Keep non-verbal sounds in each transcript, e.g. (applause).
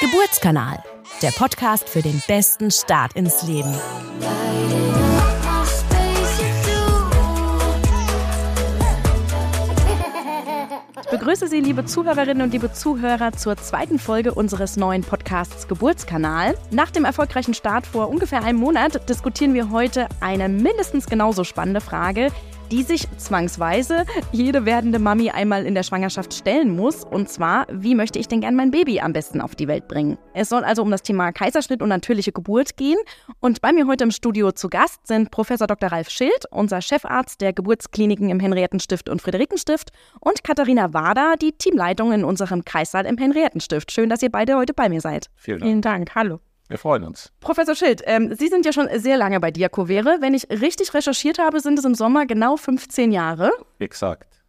Geburtskanal, der Podcast für den besten Start ins Leben. Ich begrüße Sie, liebe Zuhörerinnen und liebe Zuhörer, zur zweiten Folge unseres neuen Podcasts Geburtskanal. Nach dem erfolgreichen Start vor ungefähr einem Monat diskutieren wir heute eine mindestens genauso spannende Frage, die sich zwangsweise jede werdende Mami einmal in der Schwangerschaft stellen muss. Und zwar, wie möchte ich denn gern mein Baby am besten auf die Welt bringen? Es soll also um das Thema Kaiserschnitt und natürliche Geburt gehen. Und bei mir heute im Studio zu Gast sind Professor Dr. Ralf Schild, unser Chefarzt der Geburtskliniken im Henriettenstift und Friederikenstift, und Katharina Wader, die Teamleitung in unserem Kreissaal im Henriettenstift. Schön, dass ihr beide heute bei mir seid. Vielen Dank. Vielen Dank. Hallo. Wir freuen uns. Professor Schild, ähm, Sie sind ja schon sehr lange bei Diakovere. Wenn ich richtig recherchiert habe, sind es im Sommer genau 15 Jahre. Exakt.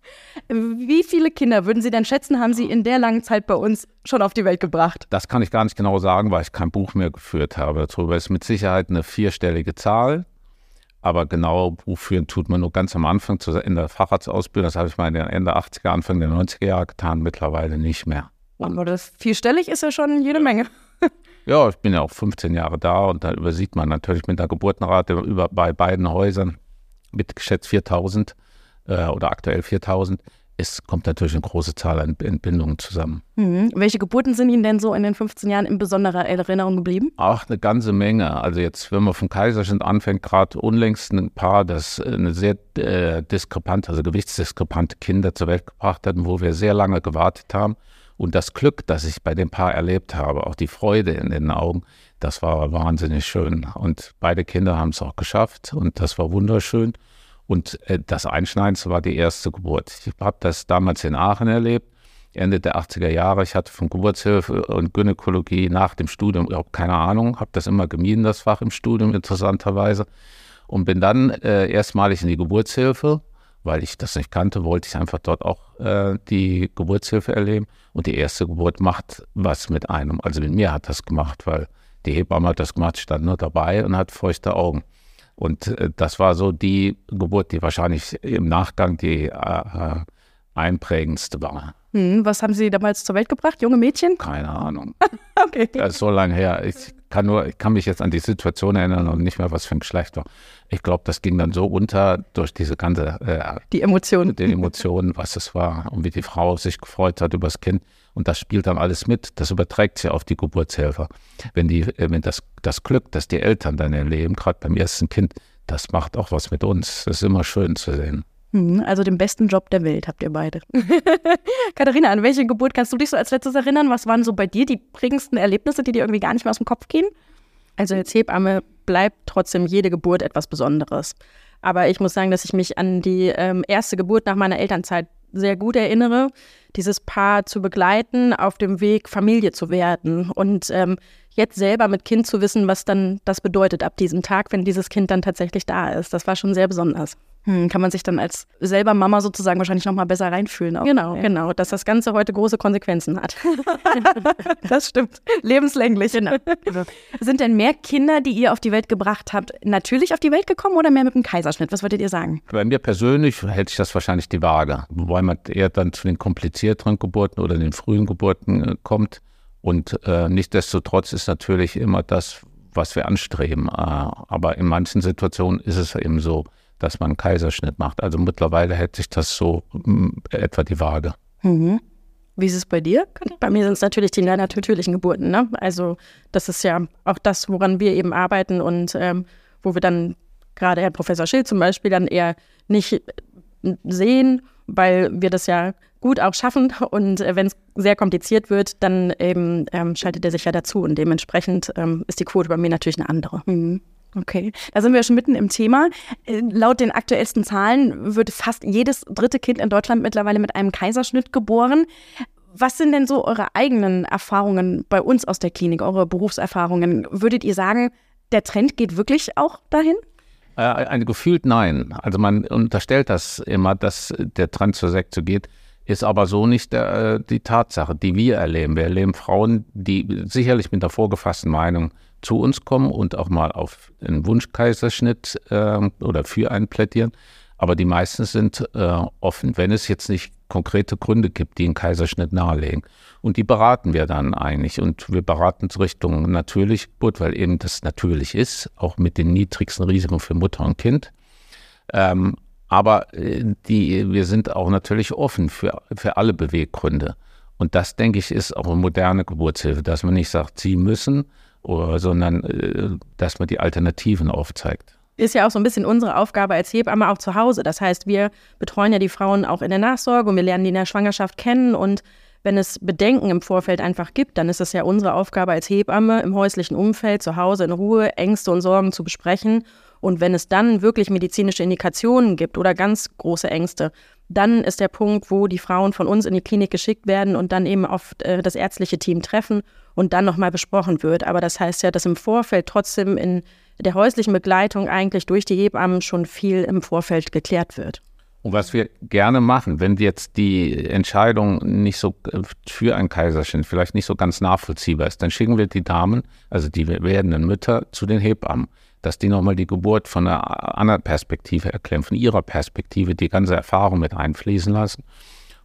Wie viele Kinder würden Sie denn schätzen, haben Sie in der langen Zeit bei uns schon auf die Welt gebracht? Das kann ich gar nicht genau sagen, weil ich kein Buch mehr geführt habe. Darüber ist mit Sicherheit eine vierstellige Zahl. Aber genau Buch führen tut man nur ganz am Anfang in der Facharztausbildung. Das habe ich mal in den Ende 80er, Anfang der 90er Jahre getan, mittlerweile nicht mehr. Aber das vierstellig ist ja schon jede Menge. Ja, ich bin ja auch 15 Jahre da und da übersieht man natürlich mit der Geburtenrate über, bei beiden Häusern mit geschätzt 4000 äh, oder aktuell 4000. Es kommt natürlich eine große Zahl an Entbindungen zusammen. Mhm. Welche Geburten sind Ihnen denn so in den 15 Jahren in besonderer Erinnerung geblieben? Ach, eine ganze Menge. Also jetzt, wenn man vom Kaiserschnitt anfängt, gerade unlängst ein Paar, das eine sehr äh, diskrepante, also gewichtsdiskrepante Kinder zur Welt gebracht hatten, wo wir sehr lange gewartet haben und das Glück, das ich bei dem Paar erlebt habe, auch die Freude in den Augen, das war wahnsinnig schön. Und beide Kinder haben es auch geschafft und das war wunderschön. Und äh, das Einschneidendste war die erste Geburt. Ich habe das damals in Aachen erlebt, Ende der 80er Jahre. Ich hatte von Geburtshilfe und Gynäkologie nach dem Studium überhaupt keine Ahnung, habe das immer gemieden, das Fach im Studium interessanterweise. Und bin dann äh, erstmalig in die Geburtshilfe weil ich das nicht kannte, wollte ich einfach dort auch äh, die Geburtshilfe erleben. Und die erste Geburt macht was mit einem. Also mit mir hat das gemacht, weil die Hebamme hat das gemacht, stand nur dabei und hat feuchte Augen. Und äh, das war so die Geburt, die wahrscheinlich im Nachgang die äh, äh einprägendste war. Hm, was haben Sie damals zur Welt gebracht? Junge Mädchen? Keine Ahnung. (laughs) okay. Das ist so lange her. Ich kann nur, ich kann mich jetzt an die Situation erinnern und nicht mehr, was für ein Geschlecht war. Ich glaube, das ging dann so unter durch diese ganze äh, die Emotionen, die Emotionen, was es war und wie die Frau sich gefreut hat über das Kind. Und das spielt dann alles mit. Das überträgt sich auf die Geburtshelfer. Wenn die, äh, wenn das, das Glück, das die Eltern dann erleben, gerade beim ersten Kind, das macht auch was mit uns. Das ist immer schön zu sehen. Hm, also den besten Job der Welt habt ihr beide. (laughs) Katharina, an welche Geburt kannst du dich so als letztes erinnern? Was waren so bei dir die prägendsten Erlebnisse, die dir irgendwie gar nicht mehr aus dem Kopf gehen? Also als Hebamme bleibt trotzdem jede Geburt etwas Besonderes. Aber ich muss sagen, dass ich mich an die ähm, erste Geburt nach meiner Elternzeit sehr gut erinnere, dieses Paar zu begleiten, auf dem Weg Familie zu werden und ähm, jetzt selber mit Kind zu wissen, was dann das bedeutet ab diesem Tag, wenn dieses Kind dann tatsächlich da ist. Das war schon sehr besonders. Hm, kann man sich dann als selber Mama sozusagen wahrscheinlich noch mal besser reinfühlen. Auch. Genau, ja. genau, dass das Ganze heute große Konsequenzen hat. (laughs) (laughs) das stimmt. Lebenslänglich. Genau. (laughs) Sind denn mehr Kinder, die ihr auf die Welt gebracht habt, natürlich auf die Welt gekommen oder mehr mit dem Kaiserschnitt? Was würdet ihr sagen? Bei mir persönlich hält sich das wahrscheinlich die Waage, wobei man eher dann zu den komplizierteren Geburten oder den frühen Geburten äh, kommt. Und äh, nichtsdestotrotz ist natürlich immer das, was wir anstreben. Äh, aber in manchen Situationen ist es eben so, dass man einen Kaiserschnitt macht. Also mittlerweile hält sich das so mm, etwa die Waage. Mhm. Wie ist es bei dir? Bei mir sind es natürlich die natürlichen Geburten. Ne? Also das ist ja auch das, woran wir eben arbeiten und ähm, wo wir dann gerade Herr Professor Schill zum Beispiel dann eher nicht äh, sehen, weil wir das ja gut auch schaffen (laughs) und äh, wenn es sehr kompliziert wird, dann eben ähm, schaltet er sich ja dazu und dementsprechend ähm, ist die Quote bei mir natürlich eine andere. Mhm. Okay, da sind wir schon mitten im Thema. Äh, laut den aktuellsten Zahlen wird fast jedes dritte Kind in Deutschland mittlerweile mit einem Kaiserschnitt geboren. Was sind denn so eure eigenen Erfahrungen bei uns aus der Klinik, eure Berufserfahrungen? Würdet ihr sagen, der Trend geht wirklich auch dahin? Äh, gefühlt nein. Also man unterstellt das immer, dass der Trend zur Sekte geht, ist aber so nicht der, äh, die Tatsache, die wir erleben. Wir erleben Frauen, die sicherlich mit der vorgefassten Meinung zu uns kommen und auch mal auf einen Wunschkaiserschnitt äh, oder für einen plädieren. Aber die meisten sind äh, offen, wenn es jetzt nicht konkrete Gründe gibt, die einen Kaiserschnitt nahelegen. Und die beraten wir dann eigentlich. Und wir beraten Richtung natürlich Geburt, weil eben das natürlich ist, auch mit den niedrigsten Risiken für Mutter und Kind. Ähm, aber äh, die, wir sind auch natürlich offen für, für alle Beweggründe. Und das, denke ich, ist auch eine moderne Geburtshilfe, dass man nicht sagt, sie müssen, oder, sondern äh, dass man die Alternativen aufzeigt ist ja auch so ein bisschen unsere Aufgabe als Hebamme auch zu Hause. Das heißt, wir betreuen ja die Frauen auch in der Nachsorge und wir lernen die in der Schwangerschaft kennen und wenn es Bedenken im Vorfeld einfach gibt, dann ist es ja unsere Aufgabe als Hebamme im häuslichen Umfeld zu Hause in Ruhe Ängste und Sorgen zu besprechen. Und wenn es dann wirklich medizinische Indikationen gibt oder ganz große Ängste, dann ist der Punkt, wo die Frauen von uns in die Klinik geschickt werden und dann eben auf äh, das ärztliche Team treffen und dann nochmal besprochen wird. Aber das heißt ja, dass im Vorfeld trotzdem in der häuslichen Begleitung eigentlich durch die Hebammen schon viel im Vorfeld geklärt wird. Und was wir gerne machen, wenn jetzt die Entscheidung nicht so äh, für ein Kaiserschnitt vielleicht nicht so ganz nachvollziehbar ist, dann schicken wir die Damen, also die werdenden Mütter, zu den Hebammen, dass die nochmal die Geburt von einer anderen Perspektive erklären, von ihrer Perspektive die ganze Erfahrung mit einfließen lassen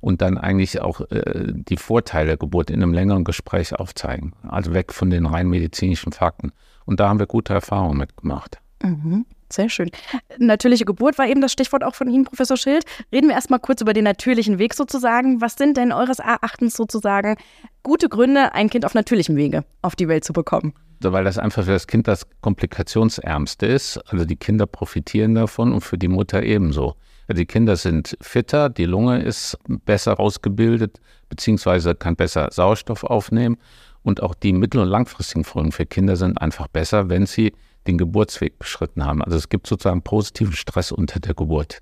und dann eigentlich auch äh, die Vorteile der Geburt in einem längeren Gespräch aufzeigen. Also weg von den rein medizinischen Fakten. Und da haben wir gute Erfahrungen mitgemacht. Mhm. Sehr schön. Natürliche Geburt war eben das Stichwort auch von Ihnen, Professor Schild. Reden wir erstmal kurz über den natürlichen Weg sozusagen. Was sind denn eures Erachtens sozusagen gute Gründe, ein Kind auf natürlichem Wege auf die Welt zu bekommen? Weil das einfach für das Kind das komplikationsärmste ist. Also die Kinder profitieren davon und für die Mutter ebenso. Also die Kinder sind fitter, die Lunge ist besser ausgebildet, beziehungsweise kann besser Sauerstoff aufnehmen. Und auch die mittel- und langfristigen Folgen für Kinder sind einfach besser, wenn sie den Geburtsweg beschritten haben. Also es gibt sozusagen positiven Stress unter der Geburt.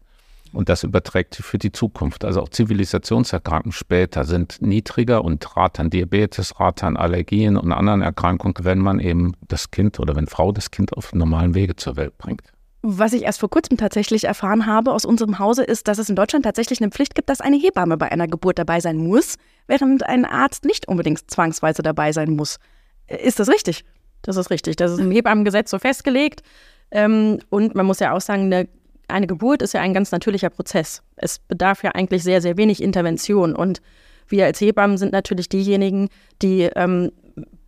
Und das überträgt sich für die Zukunft. Also auch Zivilisationserkrankungen später sind niedriger und Rate an Diabetes, Rate an Allergien und anderen Erkrankungen, wenn man eben das Kind oder wenn Frau das Kind auf normalen Wege zur Welt bringt. Was ich erst vor kurzem tatsächlich erfahren habe aus unserem Hause, ist, dass es in Deutschland tatsächlich eine Pflicht gibt, dass eine Hebamme bei einer Geburt dabei sein muss, während ein Arzt nicht unbedingt zwangsweise dabei sein muss. Ist das richtig? Das ist richtig. Das ist im Hebammengesetz so festgelegt. Ähm, und man muss ja auch sagen, eine, eine Geburt ist ja ein ganz natürlicher Prozess. Es bedarf ja eigentlich sehr, sehr wenig Intervention. Und wir als Hebammen sind natürlich diejenigen, die ähm,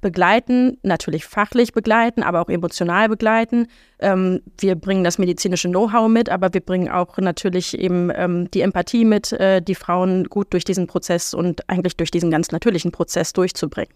begleiten, natürlich fachlich begleiten, aber auch emotional begleiten. Ähm, wir bringen das medizinische Know-how mit, aber wir bringen auch natürlich eben ähm, die Empathie mit, äh, die Frauen gut durch diesen Prozess und eigentlich durch diesen ganz natürlichen Prozess durchzubringen.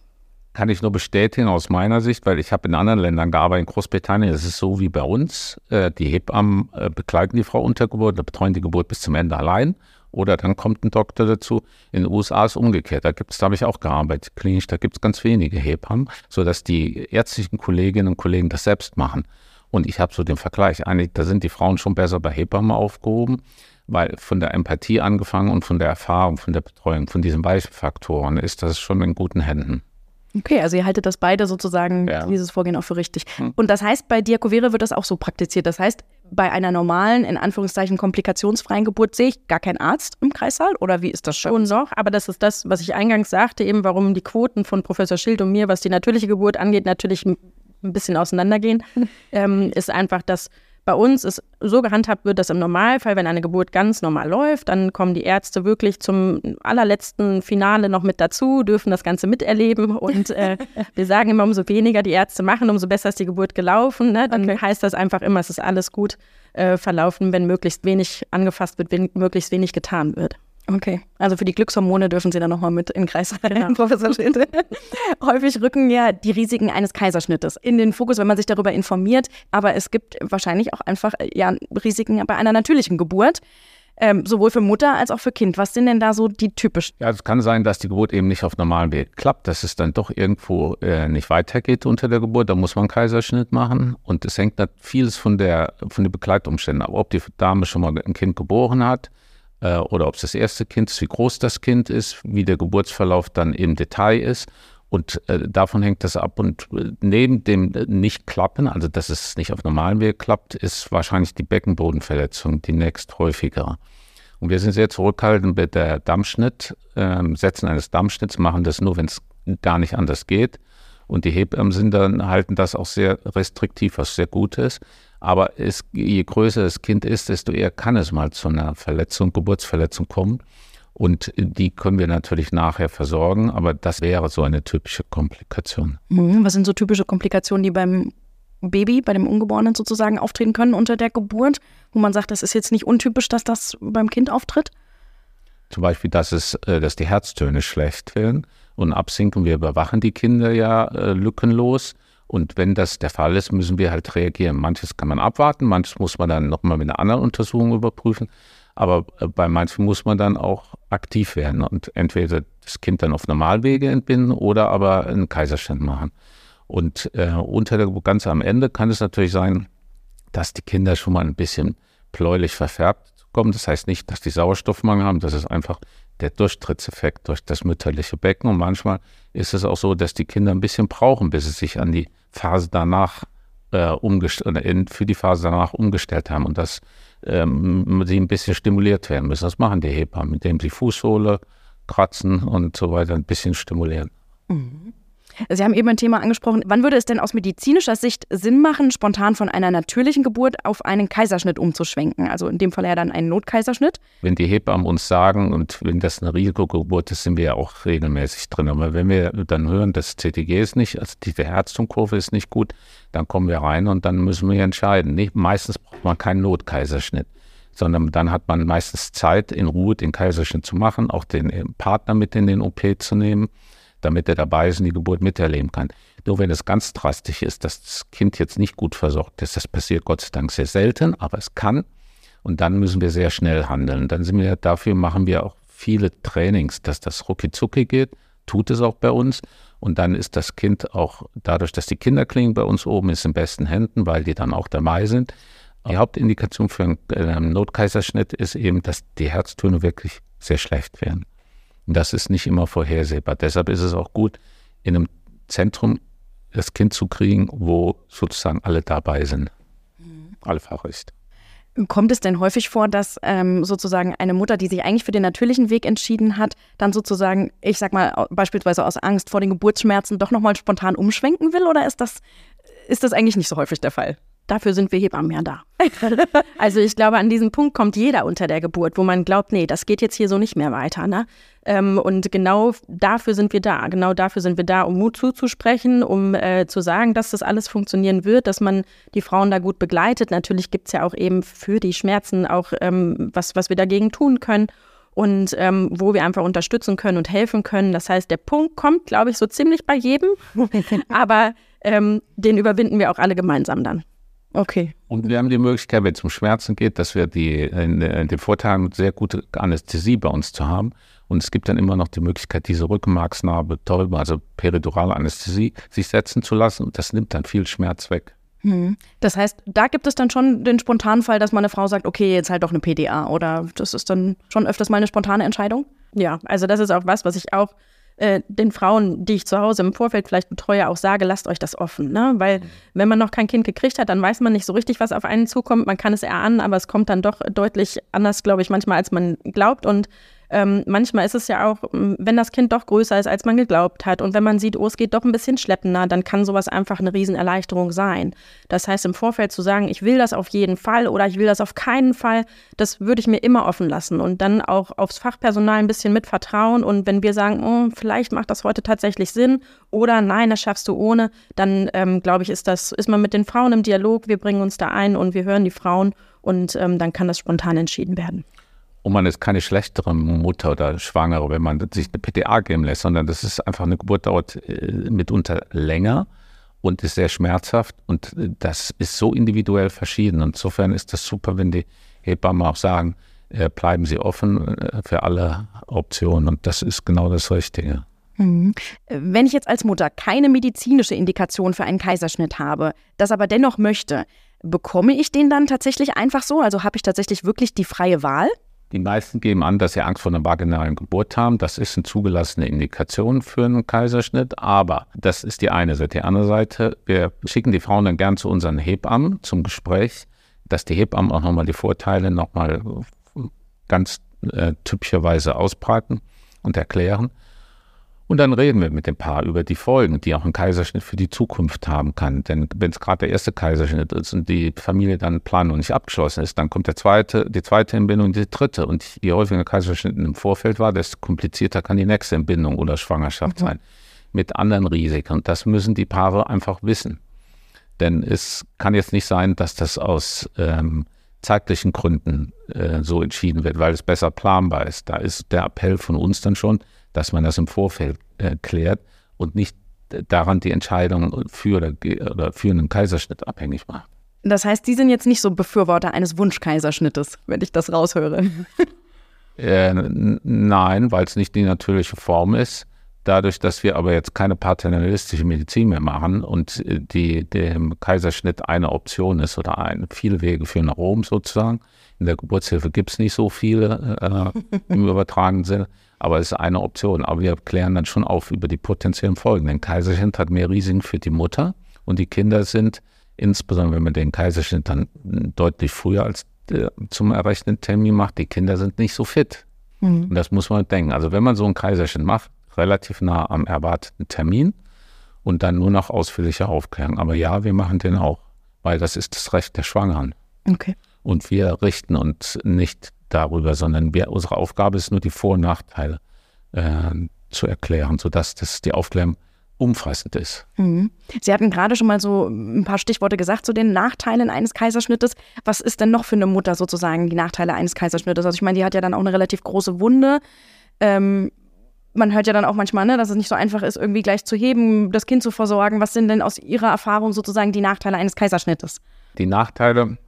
Kann ich nur bestätigen aus meiner Sicht, weil ich habe in anderen Ländern gearbeitet, in Großbritannien ist es so wie bei uns. Äh, die Hebammen äh, begleiten die Frau unter Geburt, betreuen die Geburt bis zum Ende allein. Oder dann kommt ein Doktor dazu. In den USA ist es umgekehrt. Da gibt es, da habe ich auch gearbeitet, klinisch, da gibt es ganz wenige Hebammen, sodass die ärztlichen Kolleginnen und Kollegen das selbst machen. Und ich habe so den Vergleich. Eigentlich, da sind die Frauen schon besser bei Hebammen aufgehoben, weil von der Empathie angefangen und von der Erfahrung, von der Betreuung, von diesen weichen Faktoren ist das schon in guten Händen. Okay, also ihr haltet das beide sozusagen, ja. dieses Vorgehen auch für richtig. Hm. Und das heißt, bei Diakovere wird das auch so praktiziert. Das heißt, bei einer normalen, in Anführungszeichen komplikationsfreien Geburt sehe ich gar keinen Arzt im Kreissaal oder wie ist das schon so? Aber das ist das, was ich eingangs sagte, eben warum die Quoten von Professor Schild und mir, was die natürliche Geburt angeht, natürlich ein bisschen auseinandergehen, (laughs) ähm, ist einfach, dass bei uns ist so gehandhabt wird, dass im Normalfall, wenn eine Geburt ganz normal läuft, dann kommen die Ärzte wirklich zum allerletzten Finale noch mit dazu, dürfen das Ganze miterleben. (laughs) Und äh, wir sagen immer, umso weniger die Ärzte machen, umso besser ist die Geburt gelaufen. Ne? Dann okay. heißt das einfach immer, es ist alles gut äh, verlaufen, wenn möglichst wenig angefasst wird, wenn möglichst wenig getan wird. Okay, also für die Glückshormone dürfen Sie dann nochmal mit in den Kreis rein, (laughs) Professor Schinte. Häufig rücken ja die Risiken eines Kaiserschnittes in den Fokus, wenn man sich darüber informiert. Aber es gibt wahrscheinlich auch einfach ja, Risiken bei einer natürlichen Geburt. Ähm, sowohl für Mutter als auch für Kind. Was sind denn da so die typischen? Ja, es kann sein, dass die Geburt eben nicht auf normalem Weg klappt, dass es dann doch irgendwo äh, nicht weitergeht unter der Geburt. Da muss man einen Kaiserschnitt machen. Und es hängt vieles von, der, von den Begleitumständen ab. Ob die Dame schon mal ein Kind geboren hat, äh, oder ob es das erste Kind ist, wie groß das Kind ist, wie der Geburtsverlauf dann im Detail ist. Und äh, davon hängt das ab. Und äh, neben dem Nicht-Klappen, also dass es nicht auf normalem Weg klappt, ist wahrscheinlich die Beckenbodenverletzung die nächsthäufigere. Und wir sind sehr zurückhaltend mit der Dammschnitt, äh, Setzen eines Dammschnitts, machen das nur, wenn es gar nicht anders geht. Und die Hebammen sind dann, halten das auch sehr restriktiv, was sehr gut ist. Aber es, je größer das Kind ist, desto eher kann es mal zu einer Verletzung, Geburtsverletzung kommen. Und die können wir natürlich nachher versorgen, aber das wäre so eine typische Komplikation. Mhm. Was sind so typische Komplikationen, die beim Baby, bei dem Ungeborenen sozusagen auftreten können unter der Geburt, wo man sagt, das ist jetzt nicht untypisch, dass das beim Kind auftritt? Zum Beispiel, dass, es, äh, dass die Herztöne schlecht werden und absinken. Wir überwachen die Kinder ja äh, lückenlos. Und wenn das der Fall ist, müssen wir halt reagieren. Manches kann man abwarten, manches muss man dann nochmal mit einer anderen Untersuchung überprüfen. Aber äh, bei manchen muss man dann auch aktiv werden und entweder das Kind dann auf Normalwege entbinden oder aber einen Kaiserschnitt machen. Und äh, unter der ganz am Ende kann es natürlich sein, dass die Kinder schon mal ein bisschen bläulich verfärbt kommen. Das heißt nicht, dass die Sauerstoffmangel haben, das ist einfach der Durchtrittseffekt durch das mütterliche Becken. Und manchmal ist es auch so, dass die Kinder ein bisschen brauchen, bis sie sich an die Phase danach äh, umgestellt, für die Phase danach umgestellt haben und dass ähm, sie ein bisschen stimuliert werden müssen. Das machen die Hebammen, indem sie Fußsohle kratzen und so weiter ein bisschen stimulieren. Mhm. Sie haben eben ein Thema angesprochen. Wann würde es denn aus medizinischer Sicht Sinn machen, spontan von einer natürlichen Geburt auf einen Kaiserschnitt umzuschwenken? Also in dem Fall ja dann einen Notkaiserschnitt. Wenn die Hebammen uns sagen und wenn das eine Risikogeburt ist, sind wir ja auch regelmäßig drin. Aber wenn wir dann hören, das CTG ist nicht, also die Herztumkurve ist nicht gut, dann kommen wir rein und dann müssen wir entscheiden. Nicht, meistens braucht man keinen Notkaiserschnitt sondern dann hat man meistens Zeit, in Ruhe den Kaiserschnitt zu machen, auch den Partner mit in den OP zu nehmen damit er dabei ist und die Geburt miterleben kann. Nur wenn es ganz drastisch ist, dass das Kind jetzt nicht gut versorgt ist, das passiert Gott sei Dank sehr selten, aber es kann. Und dann müssen wir sehr schnell handeln. Dann sind wir dafür, machen wir auch viele Trainings, dass das rucki geht, tut es auch bei uns. Und dann ist das Kind auch dadurch, dass die Kinderklinik bei uns oben ist, in besten Händen, weil die dann auch dabei sind. Die Hauptindikation für einen äh, Notkaiserschnitt ist eben, dass die Herztöne wirklich sehr schlecht werden. Das ist nicht immer vorhersehbar. Deshalb ist es auch gut, in einem Zentrum das Kind zu kriegen, wo sozusagen alle dabei sind. Mhm. Alle Fachrichter. Kommt es denn häufig vor, dass ähm, sozusagen eine Mutter, die sich eigentlich für den natürlichen Weg entschieden hat, dann sozusagen, ich sag mal, beispielsweise aus Angst vor den Geburtsschmerzen doch nochmal spontan umschwenken will? Oder ist das, ist das eigentlich nicht so häufig der Fall? Dafür sind wir Hebammen ja da. (laughs) also ich glaube, an diesen Punkt kommt jeder unter der Geburt, wo man glaubt, nee, das geht jetzt hier so nicht mehr weiter. Ne? Ähm, und genau dafür sind wir da. Genau dafür sind wir da, um Mut zuzusprechen, um äh, zu sagen, dass das alles funktionieren wird, dass man die Frauen da gut begleitet. Natürlich gibt es ja auch eben für die Schmerzen auch ähm, was, was wir dagegen tun können und ähm, wo wir einfach unterstützen können und helfen können. Das heißt, der Punkt kommt, glaube ich, so ziemlich bei jedem, aber ähm, den überwinden wir auch alle gemeinsam dann. Okay. Und wir haben die Möglichkeit, wenn es um Schmerzen geht, dass wir die, in, in den Vorteil haben, sehr gute Anästhesie bei uns zu haben. Und es gibt dann immer noch die Möglichkeit, diese Rückenmarksnarbe, Täube, also peridurale Anästhesie, sich setzen zu lassen. Und das nimmt dann viel Schmerz weg. Hm. Das heißt, da gibt es dann schon den spontanen Fall, dass meine Frau sagt, okay, jetzt halt doch eine PDA. Oder das ist dann schon öfters mal eine spontane Entscheidung? Ja, also das ist auch was, was ich auch äh, den Frauen, die ich zu Hause im Vorfeld vielleicht betreue, auch sage, lasst euch das offen. Ne? Weil mhm. wenn man noch kein Kind gekriegt hat, dann weiß man nicht so richtig, was auf einen zukommt. Man kann es erahnen, aber es kommt dann doch deutlich anders, glaube ich, manchmal, als man glaubt. Und ähm, manchmal ist es ja auch, wenn das Kind doch größer ist, als man geglaubt hat und wenn man sieht, oh, es geht doch ein bisschen schleppender, dann kann sowas einfach eine Riesenerleichterung sein. Das heißt, im Vorfeld zu sagen, ich will das auf jeden Fall oder ich will das auf keinen Fall, das würde ich mir immer offen lassen und dann auch aufs Fachpersonal ein bisschen mit vertrauen und wenn wir sagen, oh, vielleicht macht das heute tatsächlich Sinn oder nein, das schaffst du ohne, dann ähm, glaube ich, ist das, ist man mit den Frauen im Dialog, wir bringen uns da ein und wir hören die Frauen und ähm, dann kann das spontan entschieden werden. Und man ist keine schlechtere Mutter oder Schwangere, wenn man sich eine PTA geben lässt, sondern das ist einfach eine Geburt dauert äh, mitunter länger und ist sehr schmerzhaft und äh, das ist so individuell verschieden. Und insofern ist das super, wenn die Hebammen auch sagen, äh, bleiben Sie offen für alle Optionen und das ist genau das Richtige. Mhm. Wenn ich jetzt als Mutter keine medizinische Indikation für einen Kaiserschnitt habe, das aber dennoch möchte, bekomme ich den dann tatsächlich einfach so? Also habe ich tatsächlich wirklich die freie Wahl? Die meisten geben an, dass sie Angst vor einer vaginalen Geburt haben. Das ist eine zugelassene Indikation für einen Kaiserschnitt. Aber das ist die eine Seite. Die andere Seite, wir schicken die Frauen dann gern zu unseren Hebammen zum Gespräch, dass die Hebammen auch nochmal die Vorteile nochmal ganz äh, typischerweise ausbreiten und erklären. Und dann reden wir mit dem Paar über die Folgen, die auch ein Kaiserschnitt für die Zukunft haben kann. Denn wenn es gerade der erste Kaiserschnitt ist und die Familie dann Planung nicht abgeschlossen ist, dann kommt der zweite, die zweite Entbindung, die dritte. Und je häufiger ein Kaiserschnitt im Vorfeld war, desto komplizierter kann die nächste Entbindung oder Schwangerschaft mhm. sein. Mit anderen Risiken. Und das müssen die Paare einfach wissen. Denn es kann jetzt nicht sein, dass das aus ähm, zeitlichen Gründen äh, so entschieden wird, weil es besser planbar ist. Da ist der Appell von uns dann schon, dass man das im Vorfeld äh, klärt und nicht daran die Entscheidung für, oder, oder für einen Kaiserschnitt abhängig macht. Das heißt, Sie sind jetzt nicht so Befürworter eines Wunschkaiserschnittes, wenn ich das raushöre. (laughs) äh, nein, weil es nicht die natürliche Form ist. Dadurch, dass wir aber jetzt keine paternalistische Medizin mehr machen und äh, die, dem Kaiserschnitt eine Option ist oder ein, viele Wege führen nach Rom sozusagen. In der Geburtshilfe gibt es nicht so viele äh, im (laughs) übertragenen Sinne, aber es ist eine Option. Aber wir klären dann schon auf über die potenziellen Folgen. Denn Kaiserschnitt hat mehr Risiken für die Mutter und die Kinder sind, insbesondere wenn man den Kaiserschnitt dann deutlich früher als äh, zum errechneten Termin macht, die Kinder sind nicht so fit. Mhm. Und das muss man denken. Also wenn man so einen Kaiserschnitt macht, relativ nah am erwarteten Termin und dann nur noch ausführliche Aufklärung. Aber ja, wir machen den auch, weil das ist das Recht der Schwangeren. Okay. Und wir richten uns nicht darüber, sondern wir, unsere Aufgabe ist nur, die Vor- und Nachteile äh, zu erklären, sodass das die Aufklärung umfassend ist. Mhm. Sie hatten gerade schon mal so ein paar Stichworte gesagt zu den Nachteilen eines Kaiserschnittes. Was ist denn noch für eine Mutter sozusagen die Nachteile eines Kaiserschnittes? Also ich meine, die hat ja dann auch eine relativ große Wunde. Ähm, man hört ja dann auch manchmal, ne, dass es nicht so einfach ist, irgendwie gleich zu heben, das Kind zu versorgen. Was sind denn aus Ihrer Erfahrung sozusagen die Nachteile eines Kaiserschnittes? Die Nachteile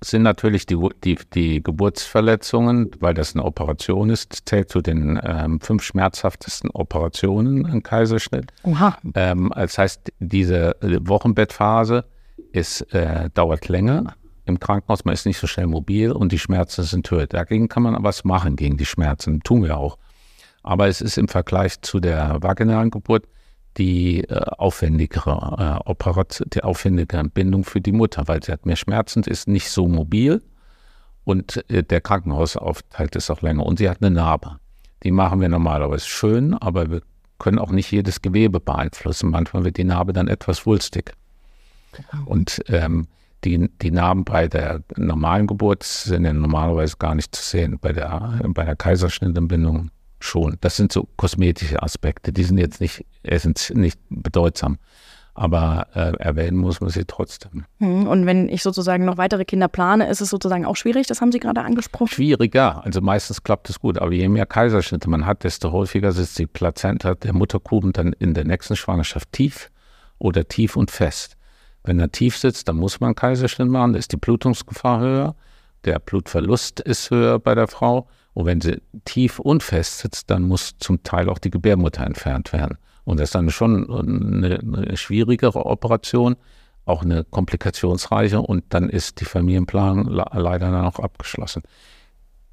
sind natürlich die, die, die Geburtsverletzungen, weil das eine Operation ist, zählt zu den ähm, fünf schmerzhaftesten Operationen ein Kaiserschnitt. Oha. Ähm, das heißt, diese Wochenbettphase ist, äh, dauert länger im Krankenhaus, man ist nicht so schnell mobil und die Schmerzen sind höher. Dagegen kann man was machen, gegen die Schmerzen, tun wir auch. Aber es ist im Vergleich zu der vaginalen Geburt die äh, aufwendigere äh, Operation, die aufwendige Bindung für die Mutter, weil sie hat mehr Schmerzen, ist nicht so mobil und äh, der Krankenhausaufenthalt ist auch länger und sie hat eine Narbe. Die machen wir normalerweise schön, aber wir können auch nicht jedes Gewebe beeinflussen. Manchmal wird die Narbe dann etwas wulstig. Genau. Und ähm, die, die Narben bei der normalen Geburt sind ja normalerweise gar nicht zu sehen. Bei der, bei der Kaiserschnittentbindung schon. Das sind so kosmetische Aspekte, die sind jetzt nicht, sind nicht bedeutsam. Aber äh, erwähnen muss man sie trotzdem. Hm, und wenn ich sozusagen noch weitere Kinder plane, ist es sozusagen auch schwierig, das haben Sie gerade angesprochen? Schwieriger, also meistens klappt es gut, aber je mehr Kaiserschnitte man hat, desto häufiger sitzt die Plazenta der Mutterkuchen dann in der nächsten Schwangerschaft tief oder tief und fest. Wenn er tief sitzt, dann muss man einen Kaiserschnitt machen, da ist die Blutungsgefahr höher, der Blutverlust ist höher bei der Frau und wenn sie tief und fest sitzt, dann muss zum Teil auch die Gebärmutter entfernt werden. Und das ist dann schon eine, eine schwierigere Operation, auch eine komplikationsreiche und dann ist die Familienplanung leider dann auch abgeschlossen.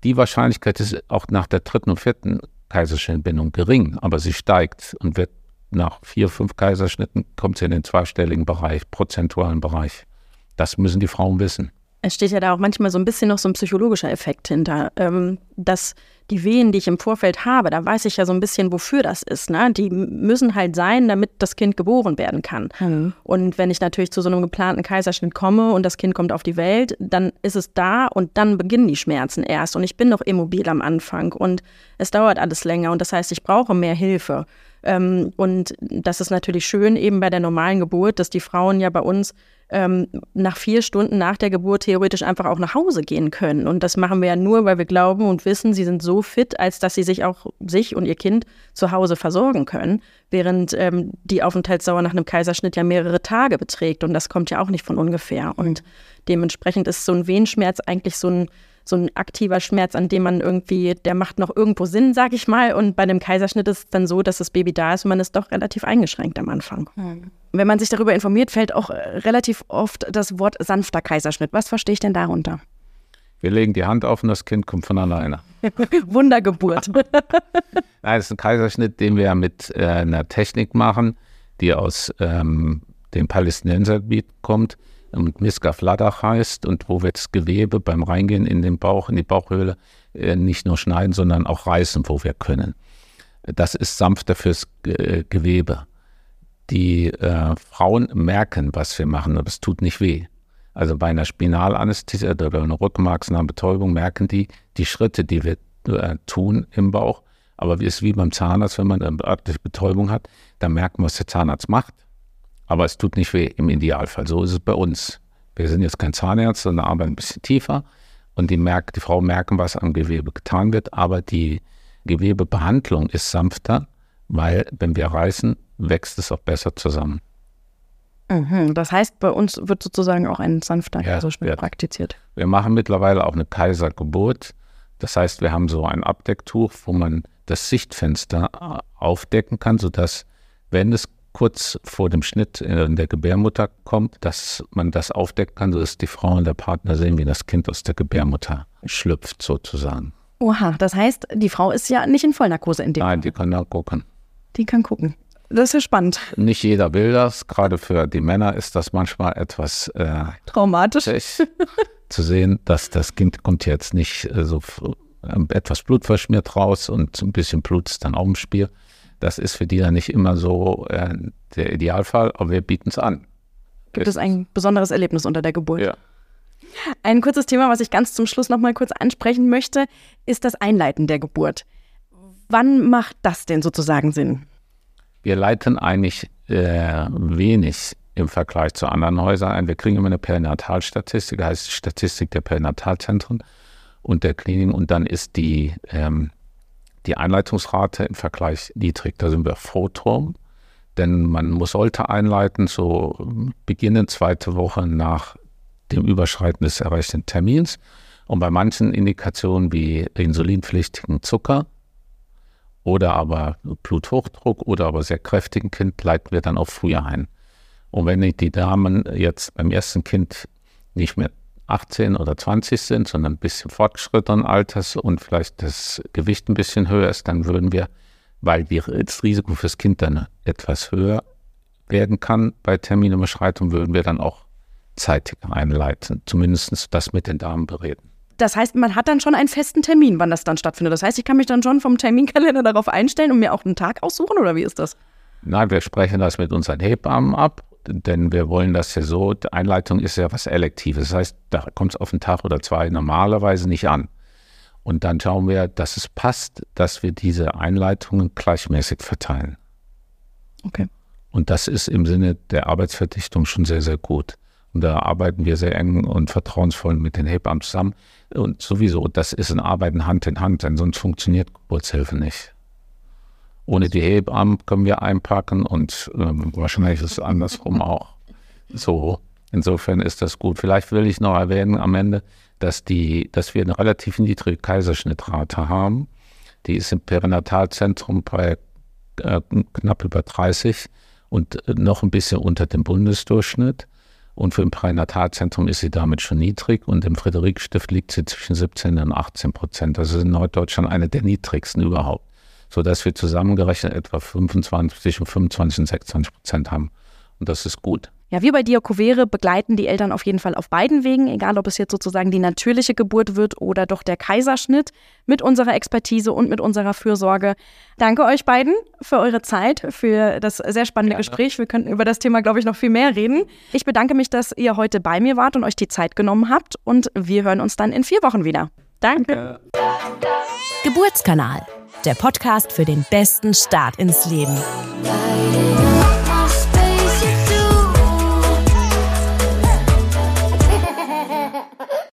Die Wahrscheinlichkeit ist auch nach der dritten und vierten Kaiserschnittbindung gering, aber sie steigt und wird nach vier, fünf Kaiserschnitten kommt sie in den zweistelligen Bereich, prozentualen Bereich. Das müssen die Frauen wissen es steht ja da auch manchmal so ein bisschen noch so ein psychologischer Effekt hinter, ähm, dass die Wehen, die ich im Vorfeld habe, da weiß ich ja so ein bisschen, wofür das ist. Ne? Die müssen halt sein, damit das Kind geboren werden kann. Mhm. Und wenn ich natürlich zu so einem geplanten Kaiserschnitt komme und das Kind kommt auf die Welt, dann ist es da und dann beginnen die Schmerzen erst. Und ich bin noch immobil am Anfang und es dauert alles länger und das heißt, ich brauche mehr Hilfe. Ähm, und das ist natürlich schön eben bei der normalen Geburt, dass die Frauen ja bei uns ähm, nach vier Stunden nach der Geburt theoretisch einfach auch nach Hause gehen können. Und das machen wir ja nur, weil wir glauben und wissen, sie sind so fit, als dass sie sich auch sich und ihr Kind zu Hause versorgen können, während ähm, die Aufenthaltsdauer nach einem Kaiserschnitt ja mehrere Tage beträgt. Und das kommt ja auch nicht von ungefähr. Und dementsprechend ist so ein Wehenschmerz eigentlich so ein so ein aktiver Schmerz, an dem man irgendwie, der macht noch irgendwo Sinn, sag ich mal. Und bei einem Kaiserschnitt ist es dann so, dass das Baby da ist und man ist doch relativ eingeschränkt am Anfang. Mhm. Wenn man sich darüber informiert, fällt auch äh, relativ oft das Wort sanfter Kaiserschnitt. Was verstehe ich denn darunter? Wir legen die Hand auf und das Kind kommt von alleine. (laughs) Wundergeburt. (laughs) Nein, es ist ein Kaiserschnitt, den wir mit äh, einer Technik machen, die aus ähm, dem Palästinensergebiet kommt und Miska Fladach heißt und wo wir das Gewebe beim Reingehen in den Bauch, in die Bauchhöhle äh, nicht nur schneiden, sondern auch reißen, wo wir können. Das ist sanfter fürs Ge Gewebe. Die äh, Frauen merken, was wir machen, aber es tut nicht weh. Also bei einer Spinalanästhesie oder einer rückenmarksnahen Betäubung merken die die Schritte, die wir äh, tun im Bauch. Aber es ist wie beim Zahnarzt, wenn man eine örtliche Betäubung hat, dann merkt man, was der Zahnarzt macht. Aber es tut nicht weh im Idealfall. So ist es bei uns. Wir sind jetzt kein Zahnarzt, sondern arbeiten ein bisschen tiefer. Und die, merkt, die Frau merken, was am Gewebe getan wird. Aber die Gewebebehandlung ist sanfter, weil wenn wir reißen, wächst es auch besser zusammen. Mhm. Das heißt, bei uns wird sozusagen auch ein sanfter Ja, Kaiserschnitt praktiziert. Wir machen mittlerweile auch eine Kaisergeburt. Das heißt, wir haben so ein Abdecktuch, wo man das Sichtfenster äh, aufdecken kann, sodass, wenn es kurz vor dem Schnitt in der Gebärmutter kommt, dass man das aufdecken kann, sodass die Frau und der Partner sehen, wie das Kind aus der Gebärmutter schlüpft, sozusagen. Oha, das heißt, die Frau ist ja nicht in Vollnarkose in dem. Nein, die können da gucken. Die kann gucken. Das ist ja spannend. Nicht jeder will das. Gerade für die Männer ist das manchmal etwas äh, Traumatisch. zu sehen, dass das Kind kommt jetzt nicht äh, so äh, etwas blutverschmiert raus und ein bisschen Blut ist dann auch im Spiel. Das ist für die dann nicht immer so äh, der Idealfall, aber wir bieten es an. Gibt es ein besonderes Erlebnis unter der Geburt? Ja. Ein kurzes Thema, was ich ganz zum Schluss noch mal kurz ansprechen möchte, ist das Einleiten der Geburt. Wann macht das denn sozusagen Sinn? Wir leiten eigentlich äh, wenig im Vergleich zu anderen Häusern ein. Wir kriegen immer eine Perinatalstatistik, heißt Statistik der Perinatalzentren und der Kliniken. Und dann ist die, ähm, die Einleitungsrate im Vergleich niedrig. Da sind wir froh drum, denn man muss, sollte einleiten, so beginnen zweite Woche nach dem Überschreiten des erreichten Termins. Und bei manchen Indikationen wie insulinpflichtigen Zucker oder aber Bluthochdruck oder aber sehr kräftigen Kind leiten wir dann auch früher ein. Und wenn die Damen jetzt beim ersten Kind nicht mehr 18 oder 20 sind, sondern ein bisschen fortgeschrittenen Alters und vielleicht das Gewicht ein bisschen höher ist, dann würden wir, weil die, das Risiko fürs Kind dann etwas höher werden kann bei Terminüberschreitung, würden wir dann auch zeitig einleiten. Zumindest das mit den Damen bereden. Das heißt, man hat dann schon einen festen Termin, wann das dann stattfindet. Das heißt, ich kann mich dann schon vom Terminkalender darauf einstellen und mir auch einen Tag aussuchen oder wie ist das? Nein, wir sprechen das mit unseren Hebammen ab, denn wir wollen das ja so, die Einleitung ist ja was Elektives. Das heißt, da kommt es auf einen Tag oder zwei normalerweise nicht an. Und dann schauen wir, dass es passt, dass wir diese Einleitungen gleichmäßig verteilen. Okay. Und das ist im Sinne der Arbeitsverdichtung schon sehr, sehr gut. Und da arbeiten wir sehr eng und vertrauensvoll mit den Hebammen zusammen. Und sowieso, das ist ein Arbeiten Hand in Hand, denn sonst funktioniert Geburtshilfe nicht. Ohne die Hebammen können wir einpacken und ähm, wahrscheinlich ist es andersrum auch so. Insofern ist das gut. Vielleicht will ich noch erwähnen am Ende, dass, die, dass wir eine relativ niedrige Kaiserschnittrate haben. Die ist im Perinatalzentrum bei äh, knapp über 30 und äh, noch ein bisschen unter dem Bundesdurchschnitt. Und für ein Pränatalzentrum ist sie damit schon niedrig und im Friederikstift liegt sie zwischen 17 und 18 Prozent. Das ist in Norddeutschland eine der niedrigsten überhaupt, sodass wir zusammengerechnet etwa 25 und 25 und 26 Prozent haben. Und das ist gut. Ja, wir bei Diakovere begleiten die Eltern auf jeden Fall auf beiden Wegen, egal ob es jetzt sozusagen die natürliche Geburt wird oder doch der Kaiserschnitt, mit unserer Expertise und mit unserer Fürsorge. Danke euch beiden für eure Zeit, für das sehr spannende Gerne. Gespräch. Wir könnten über das Thema, glaube ich, noch viel mehr reden. Ich bedanke mich, dass ihr heute bei mir wart und euch die Zeit genommen habt. Und wir hören uns dann in vier Wochen wieder. Danke. Geburtskanal, der Podcast für den besten Start ins Leben.